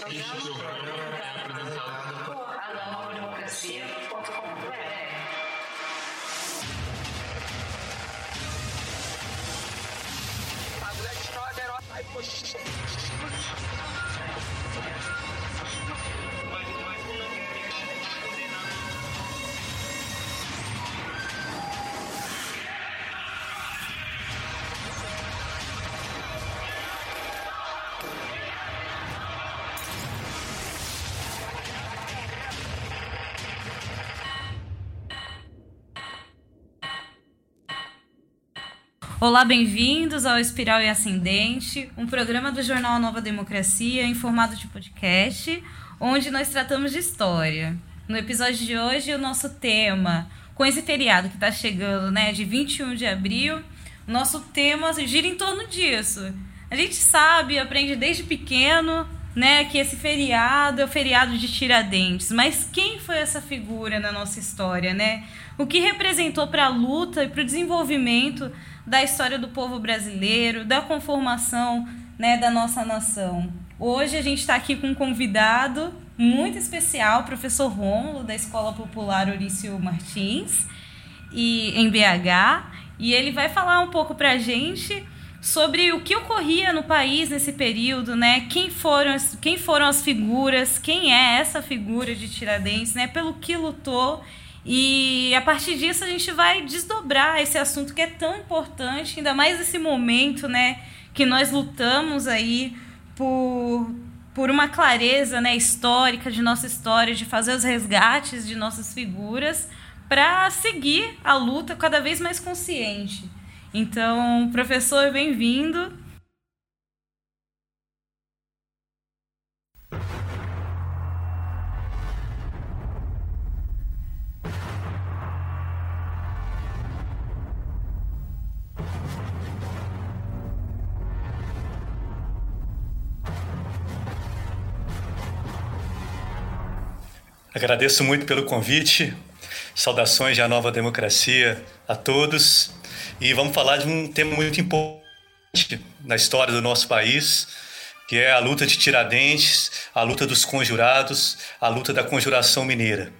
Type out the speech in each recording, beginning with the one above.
programa é apresentado por anovademocracia.com.br. Olá, bem-vindos ao Espiral e Ascendente, um programa do jornal Nova Democracia em formato de podcast, onde nós tratamos de história. No episódio de hoje, o nosso tema, com esse feriado que está chegando, né, de 21 de abril, nosso tema gira em torno disso. A gente sabe, aprende desde pequeno, né, que esse feriado é o feriado de Tiradentes, mas quem foi essa figura na nossa história, né? O que representou para a luta e para o desenvolvimento da história do povo brasileiro, da conformação né, da nossa nação. Hoje a gente está aqui com um convidado muito especial, o professor Rômulo, da Escola Popular Orício Martins, e, em BH, e ele vai falar um pouco para a gente sobre o que ocorria no país nesse período, né? Quem foram, as, quem foram as figuras, quem é essa figura de Tiradentes, né? Pelo que lutou e a partir disso a gente vai desdobrar esse assunto que é tão importante, ainda mais nesse momento, né, que nós lutamos aí por, por uma clareza, né, histórica de nossa história, de fazer os resgates de nossas figuras para seguir a luta cada vez mais consciente. Então, professor, bem-vindo. Agradeço muito pelo convite. Saudações à nova democracia a todos. E vamos falar de um tema muito importante na história do nosso país, que é a luta de Tiradentes, a luta dos conjurados, a luta da conjuração mineira.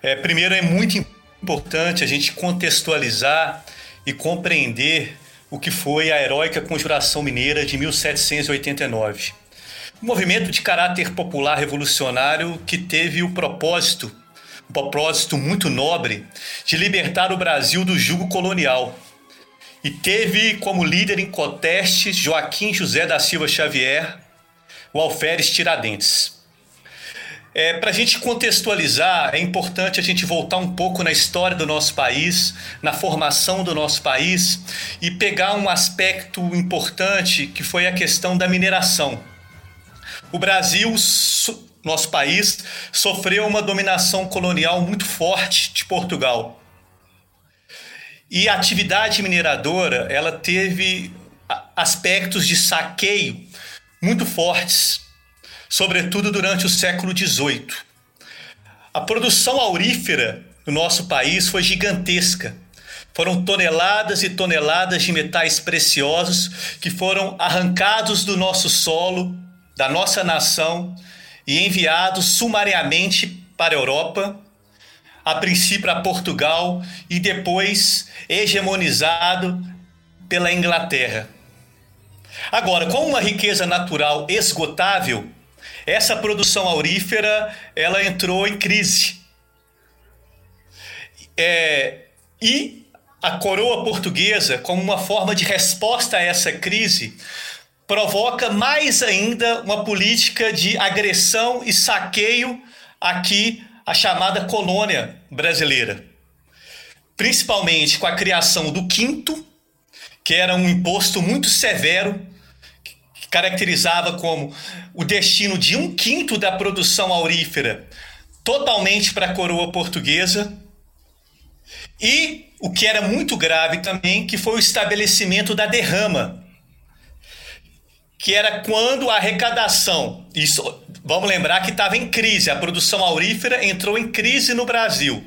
É, primeiro, é muito importante a gente contextualizar e compreender o que foi a heróica conjuração mineira de 1789 um movimento de caráter popular revolucionário que teve o propósito, um propósito muito nobre, de libertar o Brasil do jugo colonial. E teve como líder em conteste Joaquim José da Silva Xavier, o Alferes Tiradentes. É, Para a gente contextualizar, é importante a gente voltar um pouco na história do nosso país, na formação do nosso país e pegar um aspecto importante que foi a questão da mineração. O Brasil, nosso país, sofreu uma dominação colonial muito forte de Portugal. E a atividade mineradora, ela teve aspectos de saqueio muito fortes, sobretudo durante o século XVIII. A produção aurífera no nosso país foi gigantesca. Foram toneladas e toneladas de metais preciosos que foram arrancados do nosso solo da nossa nação e enviado sumariamente para a Europa, a princípio para Portugal e depois hegemonizado pela Inglaterra. Agora, com uma riqueza natural esgotável, essa produção aurífera ela entrou em crise. É, e a coroa portuguesa, como uma forma de resposta a essa crise, provoca mais ainda uma política de agressão e saqueio aqui a chamada colônia brasileira. Principalmente com a criação do quinto, que era um imposto muito severo, que caracterizava como o destino de um quinto da produção aurífera totalmente para a coroa portuguesa. E o que era muito grave também, que foi o estabelecimento da derrama, que era quando a arrecadação, isso, vamos lembrar que estava em crise, a produção aurífera entrou em crise no Brasil.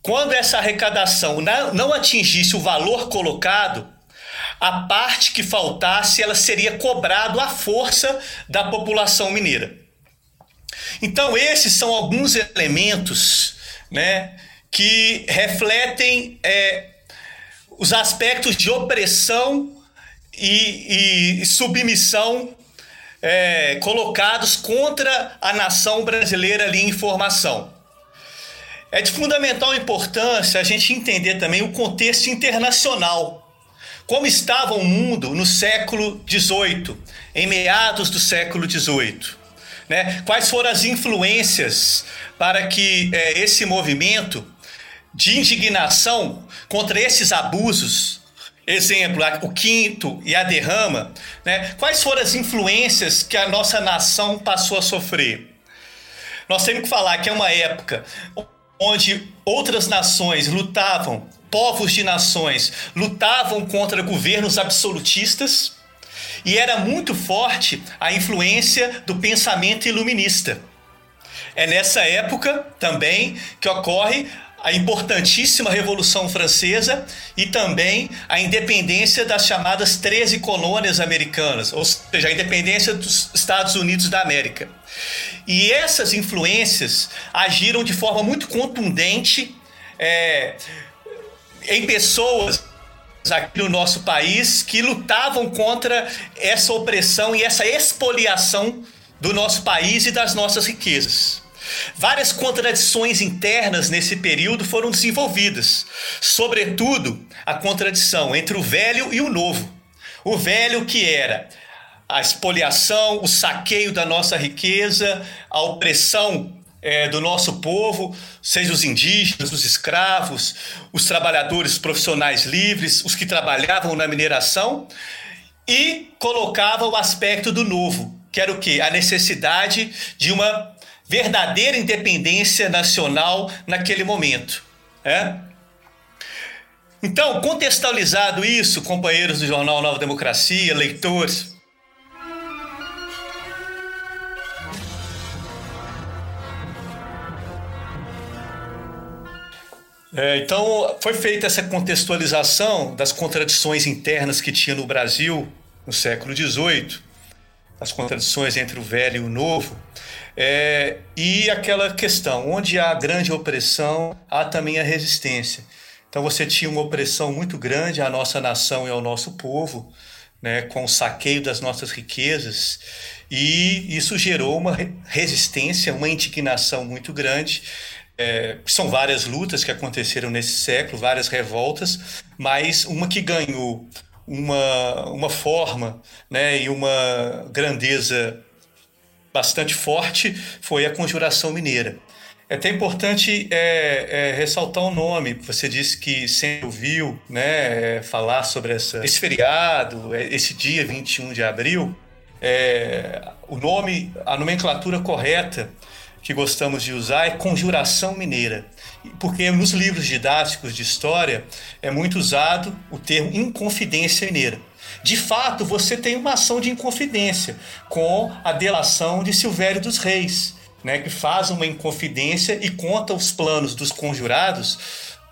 Quando essa arrecadação não atingisse o valor colocado, a parte que faltasse ela seria cobrado à força da população mineira. Então esses são alguns elementos, né, que refletem é, os aspectos de opressão e, e submissão é, colocados contra a nação brasileira ali em formação. É de fundamental importância a gente entender também o contexto internacional. Como estava o mundo no século XVIII, em meados do século XVIII. Né? Quais foram as influências para que é, esse movimento de indignação contra esses abusos exemplo, o quinto e a derrama, né? quais foram as influências que a nossa nação passou a sofrer? Nós temos que falar que é uma época onde outras nações lutavam, povos de nações lutavam contra governos absolutistas e era muito forte a influência do pensamento iluminista. É nessa época também que ocorre a importantíssima Revolução Francesa e também a independência das chamadas 13 colônias americanas, ou seja, a independência dos Estados Unidos da América. E essas influências agiram de forma muito contundente é, em pessoas aqui no nosso país que lutavam contra essa opressão e essa expoliação do nosso país e das nossas riquezas. Várias contradições internas nesse período foram desenvolvidas, sobretudo a contradição entre o velho e o novo. O velho que era a expoliação, o saqueio da nossa riqueza, a opressão é, do nosso povo, seja os indígenas, os escravos, os trabalhadores profissionais livres, os que trabalhavam na mineração, e colocava o aspecto do novo, que era o que? A necessidade de uma verdadeira independência nacional naquele momento. É? Então, contextualizado isso, companheiros do jornal Nova Democracia, leitores, É, então, foi feita essa contextualização das contradições internas que tinha no Brasil no século XVIII, as contradições entre o velho e o novo, é, e aquela questão, onde há grande opressão, há também a resistência. Então você tinha uma opressão muito grande à nossa nação e ao nosso povo, né, com o saqueio das nossas riquezas, e isso gerou uma resistência, uma indignação muito grande. É, são várias lutas que aconteceram nesse século, várias revoltas, mas uma que ganhou uma, uma forma né, e uma grandeza bastante forte foi a Conjuração Mineira. É até importante é, é, ressaltar o nome. Você disse que sempre ouviu né, é, falar sobre essa, esse feriado, é, esse dia 21 de abril. É, o nome, a nomenclatura correta que gostamos de usar é Conjuração Mineira. Porque nos livros didáticos de história é muito usado o termo Inconfidência Mineira. De fato, você tem uma ação de inconfidência com a delação de Silvério dos Reis, né, que faz uma inconfidência e conta os planos dos conjurados,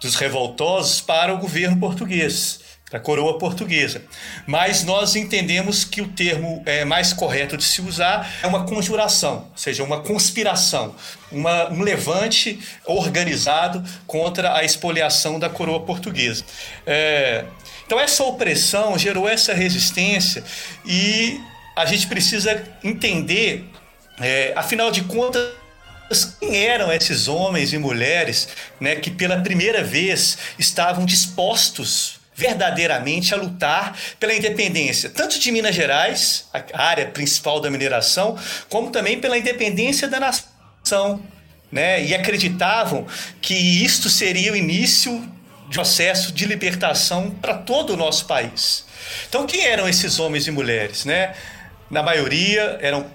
dos revoltosos, para o governo português, para a coroa portuguesa. Mas nós entendemos que o termo é, mais correto de se usar é uma conjuração, ou seja, uma conspiração, uma, um levante organizado contra a expoliação da coroa portuguesa. É, então, essa opressão gerou essa resistência e a gente precisa entender, é, afinal de contas, quem eram esses homens e mulheres né, que pela primeira vez estavam dispostos verdadeiramente a lutar pela independência, tanto de Minas Gerais, a área principal da mineração, como também pela independência da nação. Né? E acreditavam que isto seria o início processo de libertação para todo o nosso país. Então, quem eram esses homens e mulheres? Né? Na maioria eram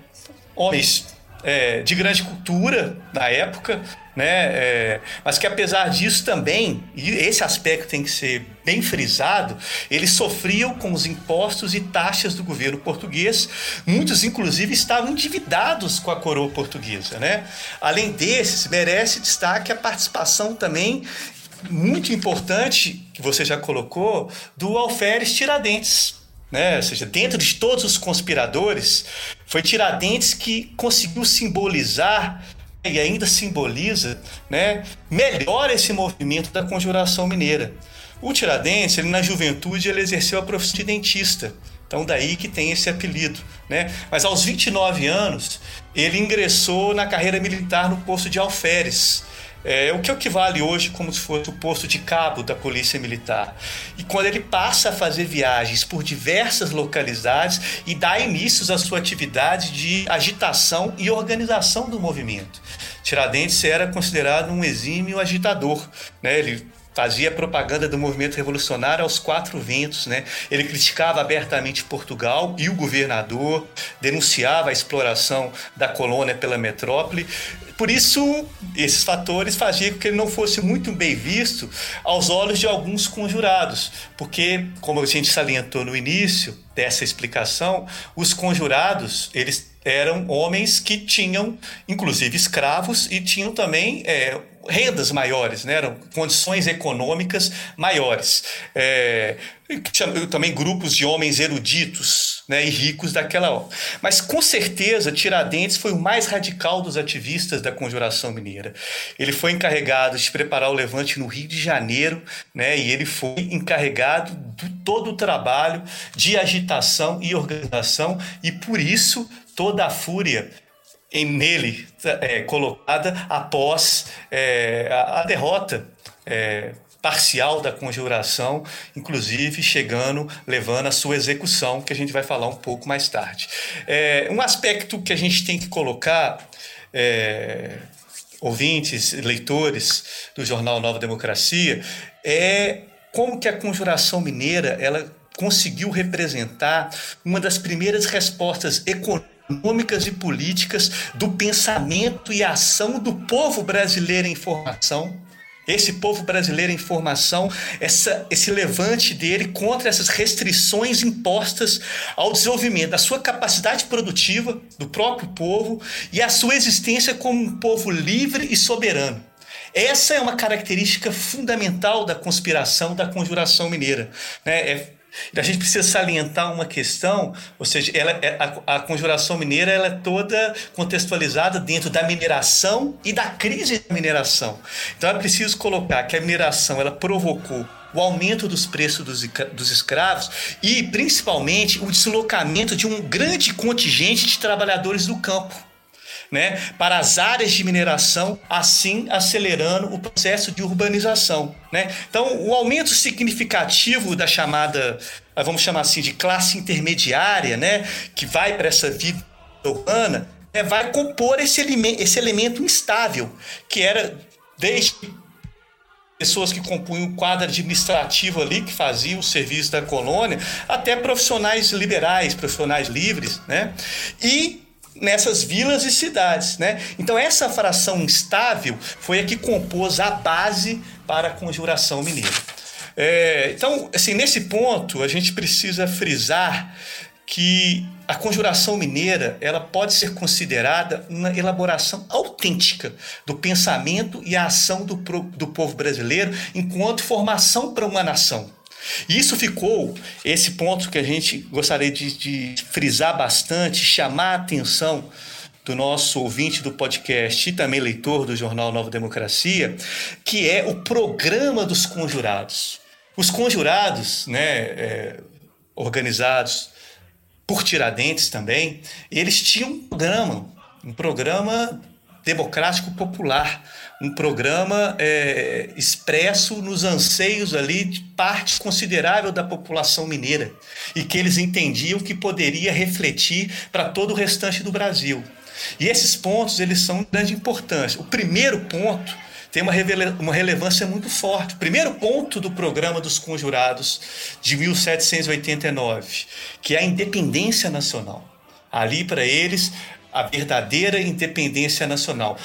homens é, de grande cultura na época, né? É, mas que apesar disso também, e esse aspecto tem que ser bem frisado, eles sofriam com os impostos e taxas do governo português. Muitos, inclusive, estavam endividados com a coroa portuguesa, né? Além desses, merece destaque a participação também muito importante, que você já colocou, do Alferes Tiradentes. Né? Ou seja, dentro de todos os conspiradores, foi Tiradentes que conseguiu simbolizar e ainda simboliza né, melhor esse movimento da conjuração mineira. O Tiradentes, ele, na juventude, ele exerceu a profissão de dentista. Então, daí que tem esse apelido. Né? Mas aos 29 anos, ele ingressou na carreira militar no posto de alferes. É, o que equivale hoje como se fosse o posto de cabo da Polícia Militar. E quando ele passa a fazer viagens por diversas localidades e dá inícios à sua atividade de agitação e organização do movimento. Tiradentes era considerado um exímio agitador. Né? Ele fazia propaganda do movimento revolucionário aos quatro ventos, né? Ele criticava abertamente Portugal e o governador, denunciava a exploração da colônia pela metrópole. Por isso, esses fatores faziam com que ele não fosse muito bem visto aos olhos de alguns conjurados, porque, como a gente salientou no início dessa explicação, os conjurados, eles eram homens que tinham, inclusive, escravos e tinham também é, rendas maiores, né? eram condições econômicas maiores. É, também grupos de homens eruditos né, e ricos daquela hora. Mas com certeza Tiradentes foi o mais radical dos ativistas da Conjuração Mineira. Ele foi encarregado de preparar o levante no Rio de Janeiro, né, e ele foi encarregado de todo o trabalho de agitação e organização, e por isso toda a fúria em nele é, colocada após é, a, a, derrota é, parcial da conjuração, inclusive chegando, levando a sua execução, que a gente vai falar um pouco mais tarde. É, um aspecto que a gente tem que colocar, é, ouvintes, leitores do jornal Nova Democracia, é como que a conjuração mineira ela conseguiu representar uma das primeiras respostas econômicas econômicas e políticas do pensamento e ação do povo brasileiro em formação. Esse povo brasileiro em formação, essa, esse levante dele contra essas restrições impostas ao desenvolvimento da sua capacidade produtiva, do próprio povo, e a sua existência como um povo livre e soberano. Essa é uma característica fundamental da conspiração da conjuração mineira. Né? É a gente precisa salientar uma questão, ou seja, ela, é, a, a conjuração mineira ela é toda contextualizada dentro da mineração e da crise da mineração. Então é preciso colocar que a mineração ela provocou o aumento dos preços dos, dos escravos e, principalmente, o deslocamento de um grande contingente de trabalhadores do campo né, para as áreas de mineração, assim acelerando o processo de urbanização. Né? Então, o aumento significativo da chamada, ah, vamos chamar assim, de classe intermediária, né, que vai para essa vida urbana, né, vai compor esse elemento, esse elemento instável, que era desde pessoas que compunham o quadro administrativo ali, que faziam o serviço da colônia, até profissionais liberais, profissionais livres, né? E nessas vilas e cidades, né? Então essa fração instável foi a que compôs a base para a conjuração mineira. É, então, assim, nesse ponto a gente precisa frisar que a conjuração mineira ela pode ser considerada uma elaboração autêntica do pensamento e a ação do, do povo brasileiro enquanto formação para uma nação. E isso ficou, esse ponto que a gente gostaria de, de frisar bastante, chamar a atenção do nosso ouvinte do podcast e também leitor do jornal Nova Democracia, que é o programa dos conjurados. Os conjurados, né, é, organizados por Tiradentes também, eles tinham um programa, um programa democrático popular, um programa é, expresso nos anseios ali de parte considerável da população mineira e que eles entendiam que poderia refletir para todo o restante do Brasil. E esses pontos eles são de grande importância. O primeiro ponto tem uma, uma relevância muito forte. O primeiro ponto do programa dos conjurados de 1789, que é a independência nacional. Ali para eles a verdadeira independência nacional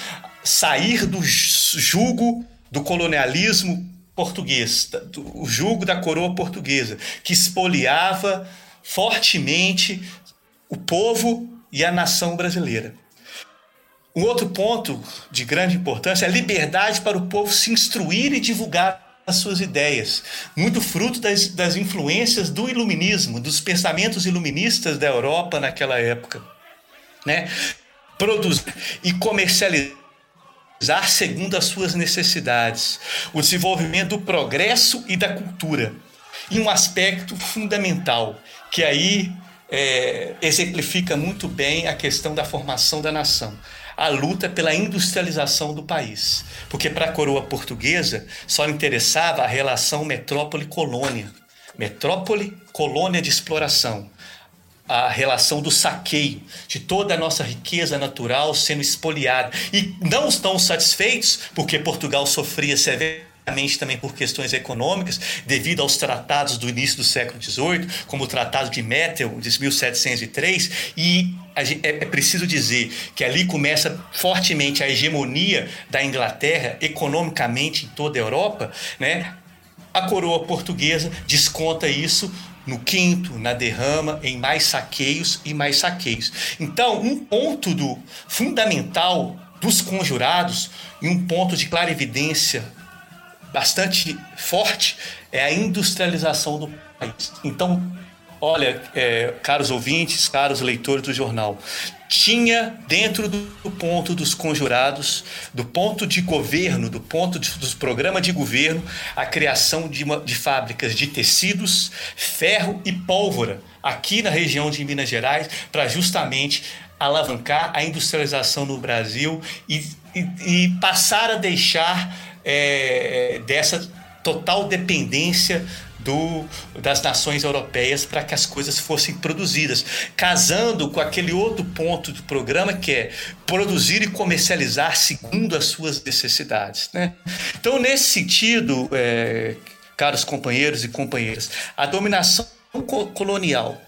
sair do jugo do colonialismo português, do jugo da coroa portuguesa, que espoliava fortemente o povo e a nação brasileira. Um outro ponto de grande importância é a liberdade para o povo se instruir e divulgar as suas ideias, muito fruto das, das influências do iluminismo, dos pensamentos iluministas da Europa naquela época. Né? Produzir e comercializar segundo as suas necessidades, o desenvolvimento do progresso e da cultura. E um aspecto fundamental, que aí é, exemplifica muito bem a questão da formação da nação a luta pela industrialização do país. Porque para a coroa portuguesa só interessava a relação metrópole-colônia. Metrópole-colônia de exploração. A relação do saqueio, de toda a nossa riqueza natural sendo espoliada. E não estão satisfeitos, porque Portugal sofria severamente também por questões econômicas, devido aos tratados do início do século XVIII, como o Tratado de Mettel, de 1703, e é, é preciso dizer que ali começa fortemente a hegemonia da Inglaterra economicamente em toda a Europa, né? A coroa portuguesa desconta isso no quinto, na derrama, em mais saqueios e mais saqueios. Então, um ponto do fundamental dos conjurados e um ponto de clarividência bastante forte é a industrialização do país. Então, olha, é, caros ouvintes, caros leitores do jornal, tinha dentro do, ponto dos conjurados, do ponto de governo, do ponto de, dos programas de governo, a criação de, uma, de fábricas de tecidos, ferro e pólvora aqui na região de Minas Gerais para justamente alavancar a industrialização no Brasil e, e, e passar a deixar é, dessa total dependência do, das nações europeias para que as coisas fossem produzidas, casando com aquele outro ponto do programa que é produzir e comercializar segundo as suas necessidades. Né? Então, nesse sentido, é, caros companheiros e companheiras, a dominação colonial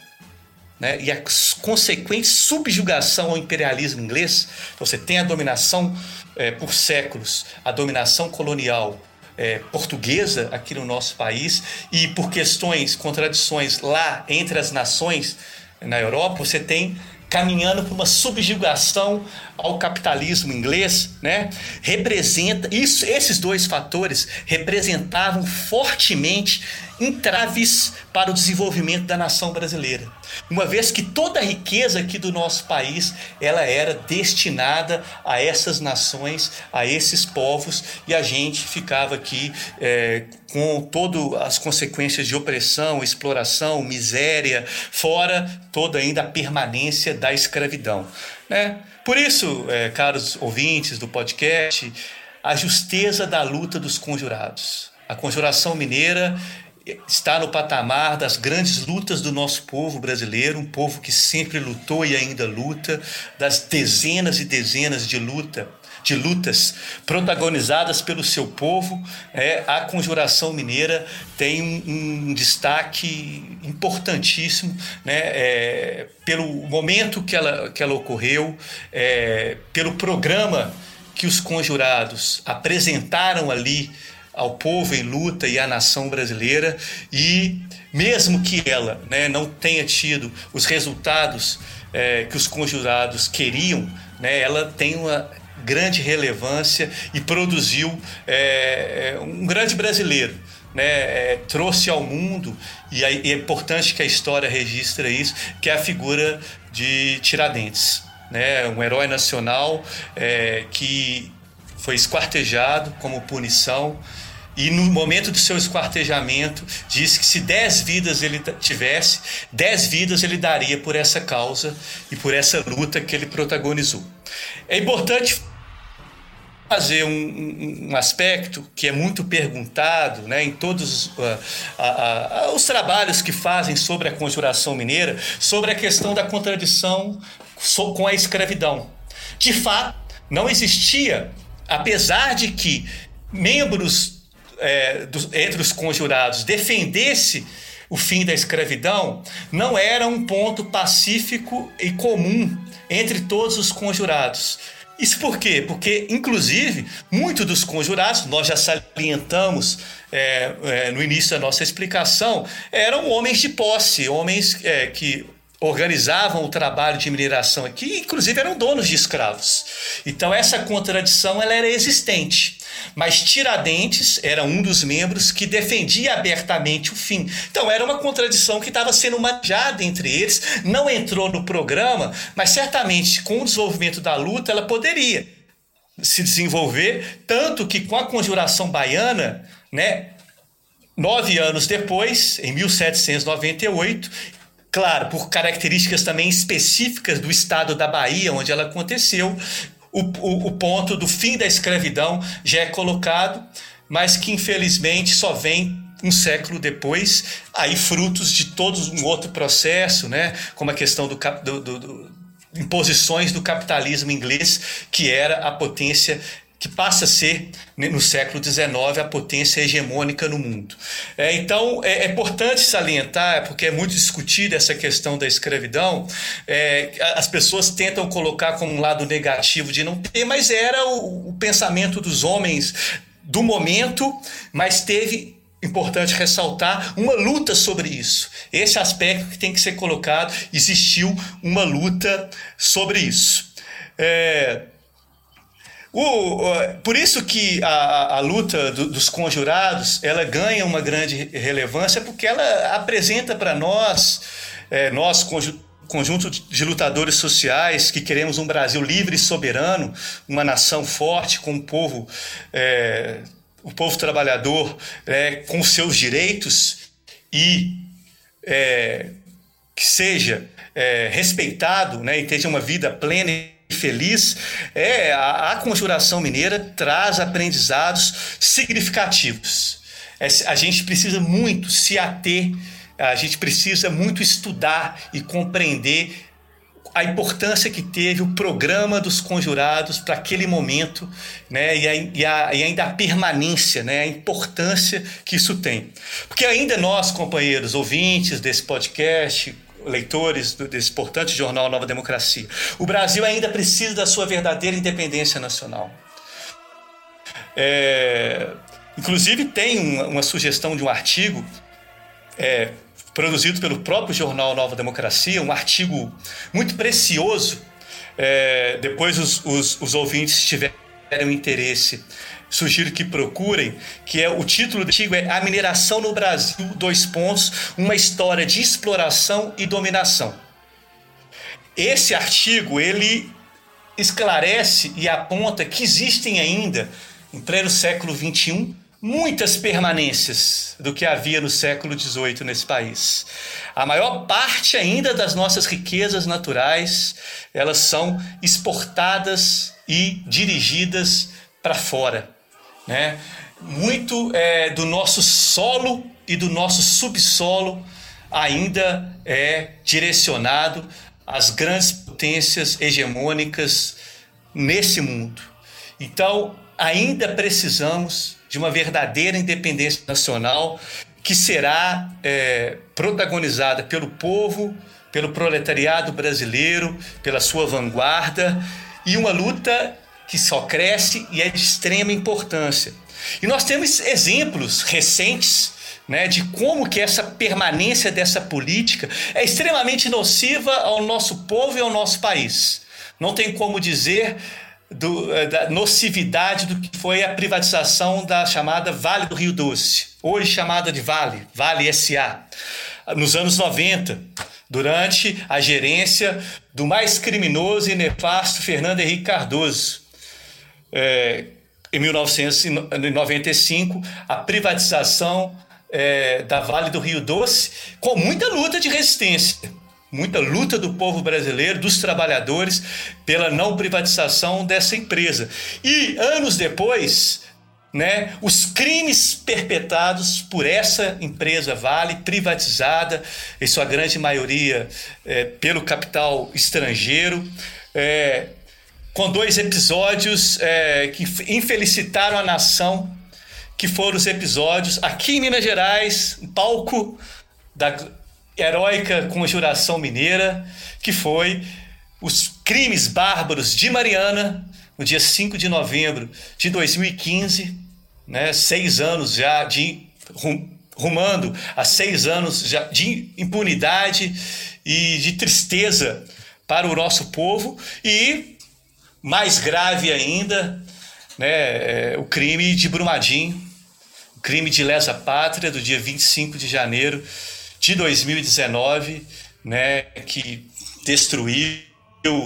né, e a consequente subjugação ao imperialismo inglês, então você tem a dominação é, por séculos a dominação colonial é, portuguesa aqui no nosso país e por questões, contradições lá entre as nações na Europa, você tem caminhando para uma subjugação ao capitalismo inglês, né? Representa isso, esses dois fatores representavam fortemente entraves para o desenvolvimento da nação brasileira. Uma vez que toda a riqueza aqui do nosso país, ela era destinada a essas nações, a esses povos, e a gente ficava aqui é, com todas as consequências de opressão, exploração, miséria, fora toda ainda a permanência da escravidão. Né? Por isso, é, caros ouvintes do podcast, a justeza da luta dos conjurados. A conjuração mineira está no patamar das grandes lutas do nosso povo brasileiro, um povo que sempre lutou e ainda luta, das dezenas e dezenas de luta de lutas protagonizadas pelo seu povo, é, a Conjuração Mineira tem um, um destaque importantíssimo né, é, pelo momento que ela, que ela ocorreu, é, pelo programa que os conjurados apresentaram ali ao povo em luta e à nação brasileira. E mesmo que ela né, não tenha tido os resultados é, que os conjurados queriam, né, ela tem uma grande relevância e produziu é, é um grande brasileiro. Né, é, trouxe ao mundo, e é, é importante que a história registre isso, que é a figura de Tiradentes. Né, um herói nacional é, que foi esquartejado como punição e no momento do seu esquartejamento, disse que se dez vidas ele tivesse, dez vidas ele daria por essa causa e por essa luta que ele protagonizou. É importante fazer um, um, aspecto que é muito perguntado né, em todos uh, uh, uh, os trabalhos que fazem sobre a conjuração mineira, sobre a questão da contradição com a escravidão. De fato, não existia, apesar de que membros é, dos, entre os conjurados defendesse o fim da escravidão, não era um ponto pacífico e comum entre todos os conjurados. Isso por quê? Porque, inclusive, muitos dos conjurados, nós já salientamos é, é, no início da nossa explicação, eram homens de posse, homens é, que organizavam o trabalho de mineração aqui, inclusive eram donos de escravos. Então essa contradição ela era existente. Mas Tiradentes era um dos membros que defendia abertamente o fim. Então era uma contradição que estava sendo manjada entre eles, não entrou no programa, mas certamente com o desenvolvimento da luta ela poderia se desenvolver, tanto que com a conjuração baiana, né, nove anos depois, em 1798, Claro, por características também específicas do estado da Bahia, onde ela aconteceu, o, o, o ponto do fim da escravidão já é colocado, mas que infelizmente só vem um século depois, aí frutos de todo um outro processo, né? como a questão do, do, do, do imposições do capitalismo inglês, que era a potência que passa a ser, né, no século XIX, a potência hegemônica no mundo. É, então, é, é, importante salientar, porque é muito discutida essa questão da escravidão, é, as pessoas tentam colocar como um lado negativo de não ter, mas era o, o pensamento dos homens do momento, mas teve importante ressaltar uma luta sobre isso. Esse aspecto que tem que ser colocado, existiu uma luta sobre isso. É, o, por isso que a, a luta do, dos conjurados ela ganha uma grande relevância porque ela apresenta para nós, é, nós conjunto de lutadores sociais que queremos um Brasil livre e soberano, uma nação forte com um povo, é, o povo trabalhador é, com seus direitos e é, que seja é, respeitado né, e tenha uma vida plena feliz, é a, a conjuração mineira traz aprendizados significativos. É, a gente precisa muito se ater, a gente precisa muito estudar e compreender a importância que teve o programa dos conjurados para aquele momento, né, e, a, e, a, e, ainda a permanência, né, a importância que isso tem. Porque ainda nós, companheiros ouvintes desse podcast, leitores desse importante jornal Nova Democracia. O Brasil ainda precisa da sua verdadeira independência nacional. É, inclusive, tem uma, uma, sugestão de um artigo é, produzido pelo próprio jornal Nova Democracia, um artigo muito precioso. É, depois, os, os, os ouvintes tiverem interesse sugiro que procurem, que é o título do artigo é A Mineração no Brasil, dois pontos, uma história de exploração e dominação. Esse artigo, ele esclarece e aponta que existem ainda, em pleno século XXI, muitas permanências do que havia no século XVIII nesse país. A maior parte ainda das nossas riquezas naturais, elas são exportadas e dirigidas para fora. Né? Muito é, do nosso solo e do nosso subsolo ainda é direcionado às grandes potências hegemônicas nesse mundo. Então, ainda precisamos de uma verdadeira independência nacional que será é, protagonizada pelo povo, pelo proletariado brasileiro, pela sua vanguarda e uma luta que só cresce e é de extrema importância. E nós temos exemplos recentes né, de como que essa permanência dessa política é extremamente nociva ao nosso povo e ao nosso país. Não tem como dizer do, eh, da nocividade do que foi a privatização da chamada Vale do Rio Doce, hoje chamada de Vale, Vale SA, nos anos 90, durante a gerência do mais criminoso e nefasto Fernando Henrique Cardoso é, em 1995, a privatização é, da Vale do Rio Doce, com muita luta de resistência, muita luta do povo brasileiro, dos trabalhadores, pela não privatização dessa empresa. E anos depois, né, os crimes perpetrados por essa empresa Vale, privatizada, em sua grande maioria é, pelo capital estrangeiro, é, com dois episódios é, que infelicitaram a nação, que foram os episódios aqui em Minas Gerais, palco da heróica conjuração mineira, que foi os crimes bárbaros de Mariana, no dia 5 de novembro de 2015, né, seis anos já de rumando a seis anos já de impunidade e de tristeza para o nosso povo e mais grave ainda, né, é, o crime de Brumadinho, o crime de lesa pátria do dia 25 de janeiro de 2019, né, que destruiu,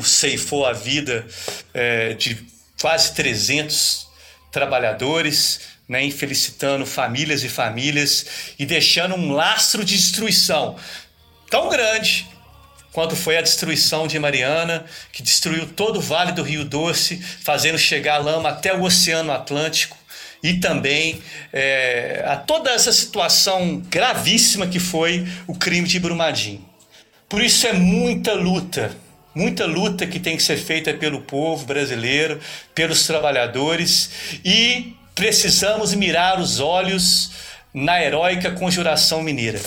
ceifou a vida é, de quase 300 trabalhadores, né, infelicitando famílias e famílias e deixando um lastro de destruição tão grande quanto foi a destruição de Mariana, que destruiu todo o Vale do Rio Doce, fazendo chegar a lama até o Oceano Atlântico, e também é, a toda essa situação gravíssima que foi o crime de Brumadinho. Por isso é muita luta, muita luta que tem que ser feita pelo povo brasileiro, pelos trabalhadores, e precisamos mirar os olhos na heróica Conjuração Mineira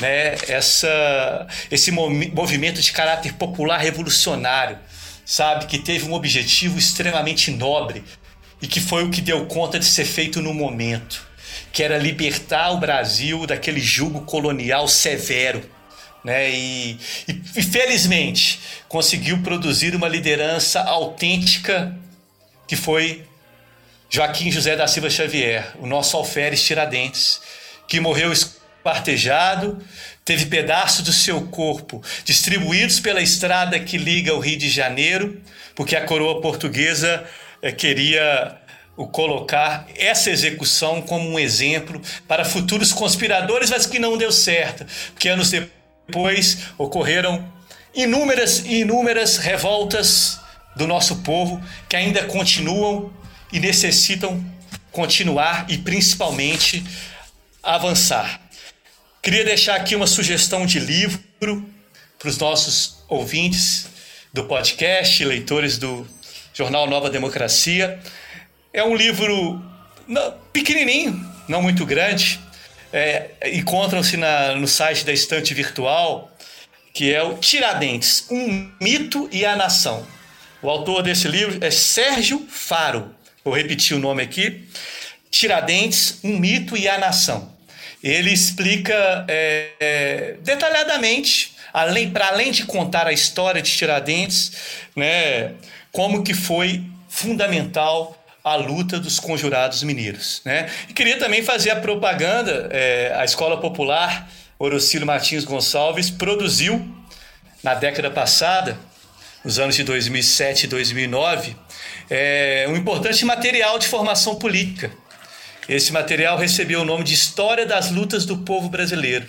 né, essa, esse movimento de caráter popular revolucionário, sabe, que teve um objetivo extremamente nobre e que foi o que deu conta de ser feito no momento, que era libertar o Brasil daquele jugo colonial severo. Né, e, e, e felizmente conseguiu produzir uma liderança autêntica que foi Joaquim José da Silva Xavier, o nosso alferes Tiradentes, que morreu partejado, teve pedaços do seu corpo distribuídos pela estrada que liga o Rio de Janeiro, porque a coroa portuguesa eh, queria o colocar essa execução como um exemplo para futuros conspiradores, mas que não deu certo, porque anos depois ocorreram inúmeras e inúmeras revoltas do nosso povo que ainda continuam e necessitam continuar e principalmente avançar. Queria deixar aqui uma sugestão de livro para os nossos ouvintes do podcast, leitores do jornal Nova Democracia. É um livro pequenininho, não muito grande. É, Encontram-se no site da Estante Virtual, que é o Tiradentes, um mito e a nação. O autor desse livro é Sérgio Faro. Vou repetir o nome aqui. Tiradentes, um mito e a nação ele explica é, é, detalhadamente, além, para além de contar a história de Tiradentes, né, como que foi fundamental a luta dos conjurados mineiros. Né? E queria também fazer a propaganda, é, a Escola Popular Orocílio Martins Gonçalves produziu, na década passada, nos anos de 2007 e 2009, é, um importante material de formação política, esse material recebeu o nome de História das Lutas do Povo Brasileiro.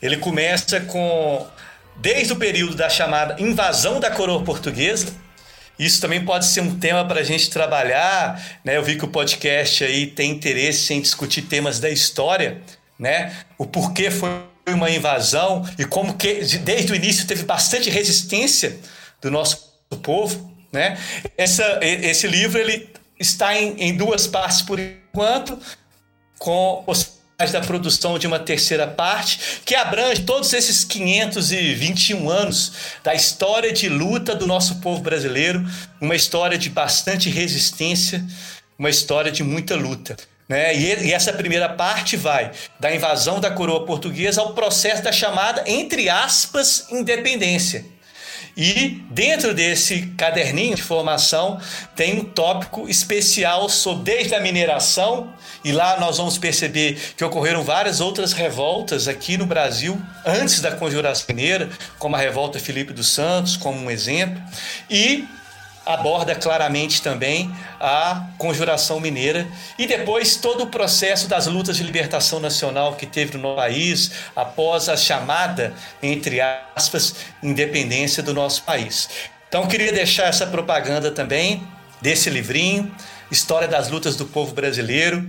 Ele começa com desde o período da chamada invasão da coroa portuguesa. Isso também pode ser um tema para a gente trabalhar. Né? Eu vi que o podcast aí tem interesse em discutir temas da história, né? O porquê foi uma invasão e como que desde o início teve bastante resistência do nosso povo, né? Essa, esse livro ele está em, em duas partes por enquanto, com possibilidade da produção de uma terceira parte, que abrange todos esses 521 anos da história de luta do nosso povo brasileiro, uma história de bastante resistência, uma história de muita luta. Né? E, essa primeira parte vai da invasão da coroa portuguesa ao processo da chamada, entre aspas, independência e dentro desse caderninho de formação tem um tópico especial sobre desde a mineração, e lá nós vamos perceber que ocorreram várias outras revoltas aqui no Brasil antes da Conjuração Mineira, como a revolta Felipe dos Santos, como um exemplo, e aborda claramente também a Conjuração Mineira e depois todo o processo das lutas de libertação nacional que teve no país após a chamada, entre aspas, independência do nosso país. Então, queria deixar essa propaganda também desse livrinho, História das Lutas do Povo Brasileiro.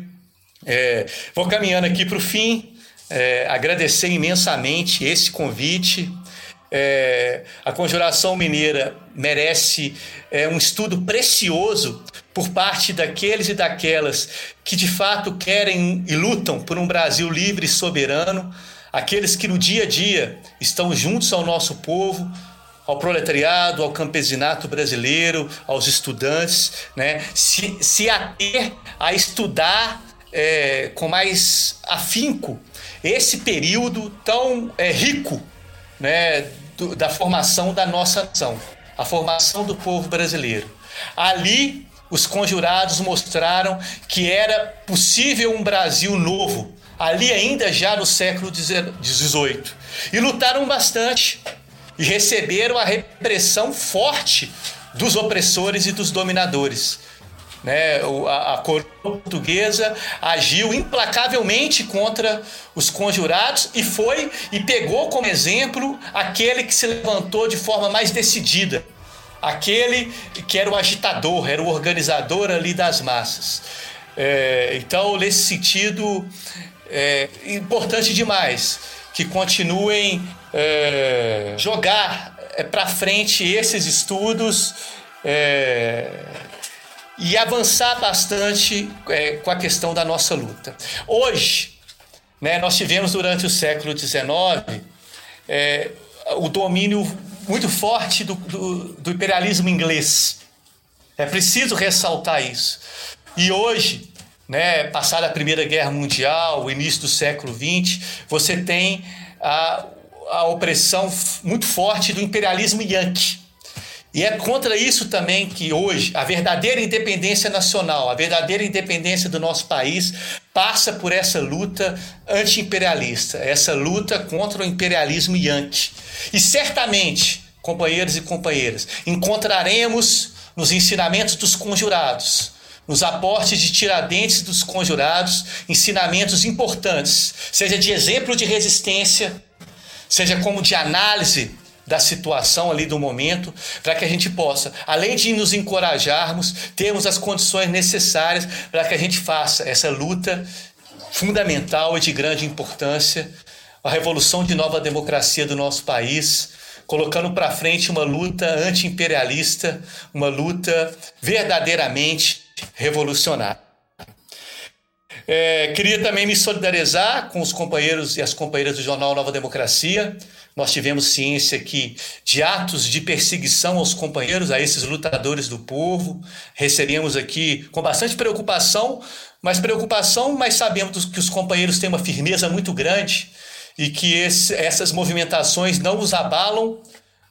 É, vou caminhando aqui para o fim, é, agradecer imensamente esse convite é, a Conjuração Mineira merece é, um estudo precioso por parte daqueles e daquelas que de fato querem e lutam por um Brasil livre e soberano, aqueles que no dia a dia estão juntos ao nosso povo, ao proletariado, ao campesinato brasileiro, aos estudantes, né? se, se ater a estudar é, com mais afinco esse período tão é, rico né, do, da formação da nossa nação, a formação do povo brasileiro. Ali, os conjurados mostraram que era possível um Brasil novo, ali ainda já no século XVIII. E lutaram bastante e receberam a repressão forte dos opressores e dos dominadores. Né, a, a coroa portuguesa agiu implacavelmente contra os conjurados e foi e pegou como exemplo aquele que se levantou de forma mais decidida, aquele que era o agitador, era o organizador ali das massas. É, então, nesse sentido, é importante demais que continuem é, jogar é, para frente esses estudos é, e avançar bastante é, com a questão da nossa luta. Hoje, né, nós tivemos durante o século XIX é, o domínio muito forte do, do, do imperialismo inglês. É preciso ressaltar isso. E hoje, né, passada a Primeira Guerra Mundial, o início do século XX, você tem a, a opressão muito forte do imperialismo yankee. E é contra isso também que hoje a verdadeira independência nacional, a verdadeira independência do nosso país passa por essa luta anti-imperialista, essa luta contra o imperialismo yankee. E certamente, companheiros e companheiras, encontraremos nos ensinamentos dos conjurados, nos aportes de Tiradentes dos conjurados, ensinamentos importantes, seja de exemplo de resistência, seja como de análise da situação ali do momento, para que a gente possa, além de nos encorajarmos, termos as condições necessárias para que a gente faça essa luta fundamental e de grande importância, a revolução de nova democracia do nosso país, colocando para frente uma luta anti-imperialista, uma luta verdadeiramente revolucionária. É, queria também me solidarizar com os companheiros e as companheiras do jornal Nova Democracia, nós tivemos ciência aqui de atos de perseguição aos companheiros, a esses lutadores do povo. Recebemos aqui com bastante preocupação, mas preocupação, mas sabemos que os companheiros têm uma firmeza muito grande e que esse, essas movimentações não os abalam,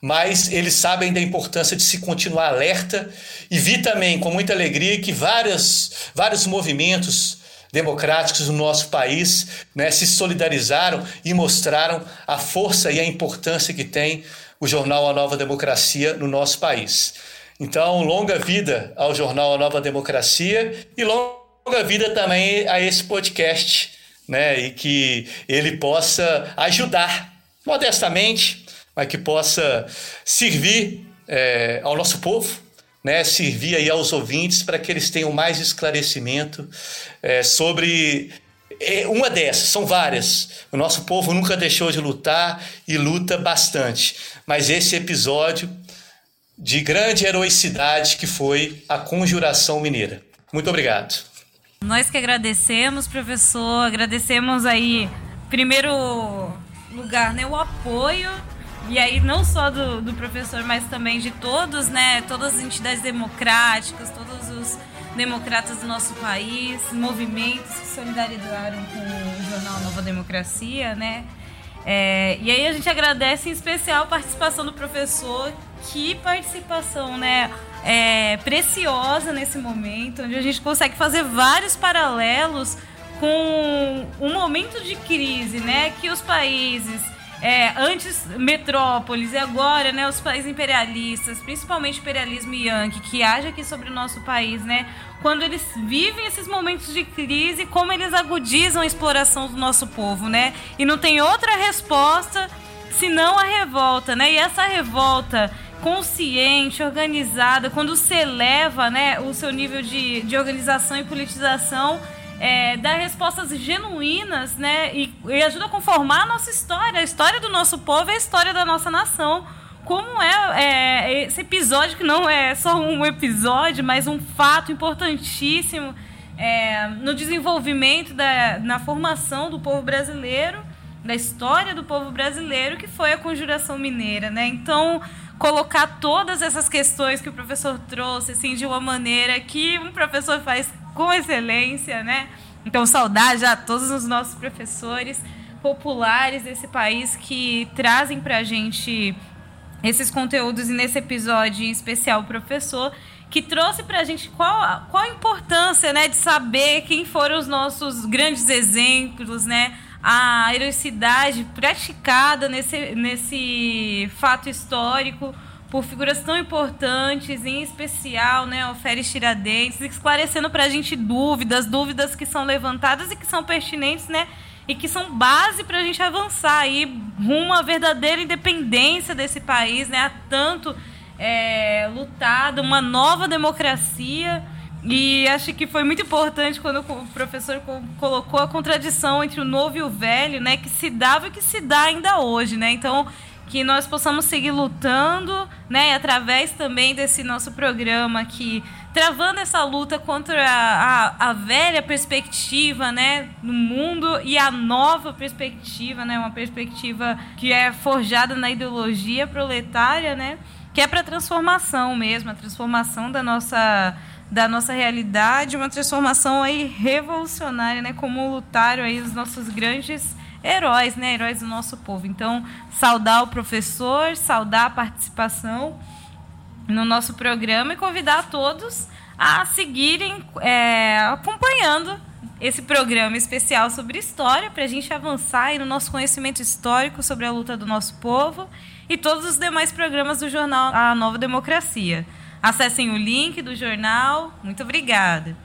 mas eles sabem da importância de se continuar alerta. E vi também com muita alegria que várias, vários movimentos democráticos do nosso país né, se solidarizaram e mostraram a força e a importância que tem o jornal A Nova Democracia no nosso país. Então, longa vida ao jornal A Nova Democracia e longa vida também a esse podcast, né, e que ele possa ajudar modestamente, mas que possa servir é, ao nosso povo né, servir aí aos ouvintes para que eles tenham mais esclarecimento é, sobre é, uma dessas, são várias. O nosso povo nunca deixou de lutar e luta bastante. Mas esse episódio de grande heroicidade que foi a Conjuração Mineira. Muito obrigado. Nós que agradecemos, professor, agradecemos aí, primeiro lugar, né, o apoio e aí, não só do, do professor, mas também de todos, né? Todas as entidades democráticas, todos os democratas do nosso país, movimentos que solidarizaram com o jornal Nova Democracia, né? É, e aí a gente agradece em especial a participação do professor, que participação, né? É, preciosa nesse momento, onde a gente consegue fazer vários paralelos com um momento de crise, né? Que os países é, antes metrópoles e agora, né, os países imperialistas, principalmente imperialismo yankee, que age aqui sobre o nosso país, né, quando eles vivem esses momentos de crise, como eles agudizam a exploração do nosso povo, né, e não tem outra resposta senão a revolta, né, e essa revolta consciente, organizada, quando se eleva, né, o seu nível de, de organização e politização, é, dar respostas genuínas, né? E, e, ajuda a conformar a nossa história. A história do nosso povo é a história da nossa nação. Como é, é esse episódio, que não é só um episódio, mas um fato importantíssimo é, no desenvolvimento, da, na formação do povo brasileiro, da história do povo brasileiro, que foi a Conjuração Mineira, né? Então, colocar todas essas questões que o professor trouxe, assim, de uma maneira que um professor faz com excelência, né? Então, saudade a todos os nossos professores. populares desse país que trazem para a gente esses conteúdos e nesse episódio em especial o professor que trouxe para a gente qual, qual a importância né, de saber quem foram os nossos grandes exemplos, né, a heroicidade praticada nesse, nesse fato histórico por figuras tão importantes, em especial né, o Férez Tiradentes, esclarecendo para a gente dúvidas, dúvidas que são levantadas e que são pertinentes, né, e que são base para a gente avançar aí rumo à verdadeira independência desse país, né, há tanto é, lutado, uma nova democracia. E acho que foi muito importante quando o professor colocou a contradição entre o novo e o velho, né, que se dava e que se dá ainda hoje, né? Então, que nós possamos seguir lutando, né, através também desse nosso programa aqui, travando essa luta contra a, a, a, velha perspectiva, né, no mundo e a nova perspectiva, né, uma perspectiva que é forjada na ideologia proletária, né, que é para transformação mesmo, a transformação da nossa da nossa realidade, uma transformação aí revolucionária, né? Como lutaram aí os nossos grandes heróis, né? Heróis do nosso povo. Então, saudar o professor, saudar a participação no nosso programa e convidar todos a seguirem é, acompanhando esse programa especial sobre história para a gente avançar no nosso conhecimento histórico sobre a luta do nosso povo e todos os demais programas do jornal A Nova Democracia. Acessem o link do jornal. Muito obrigada.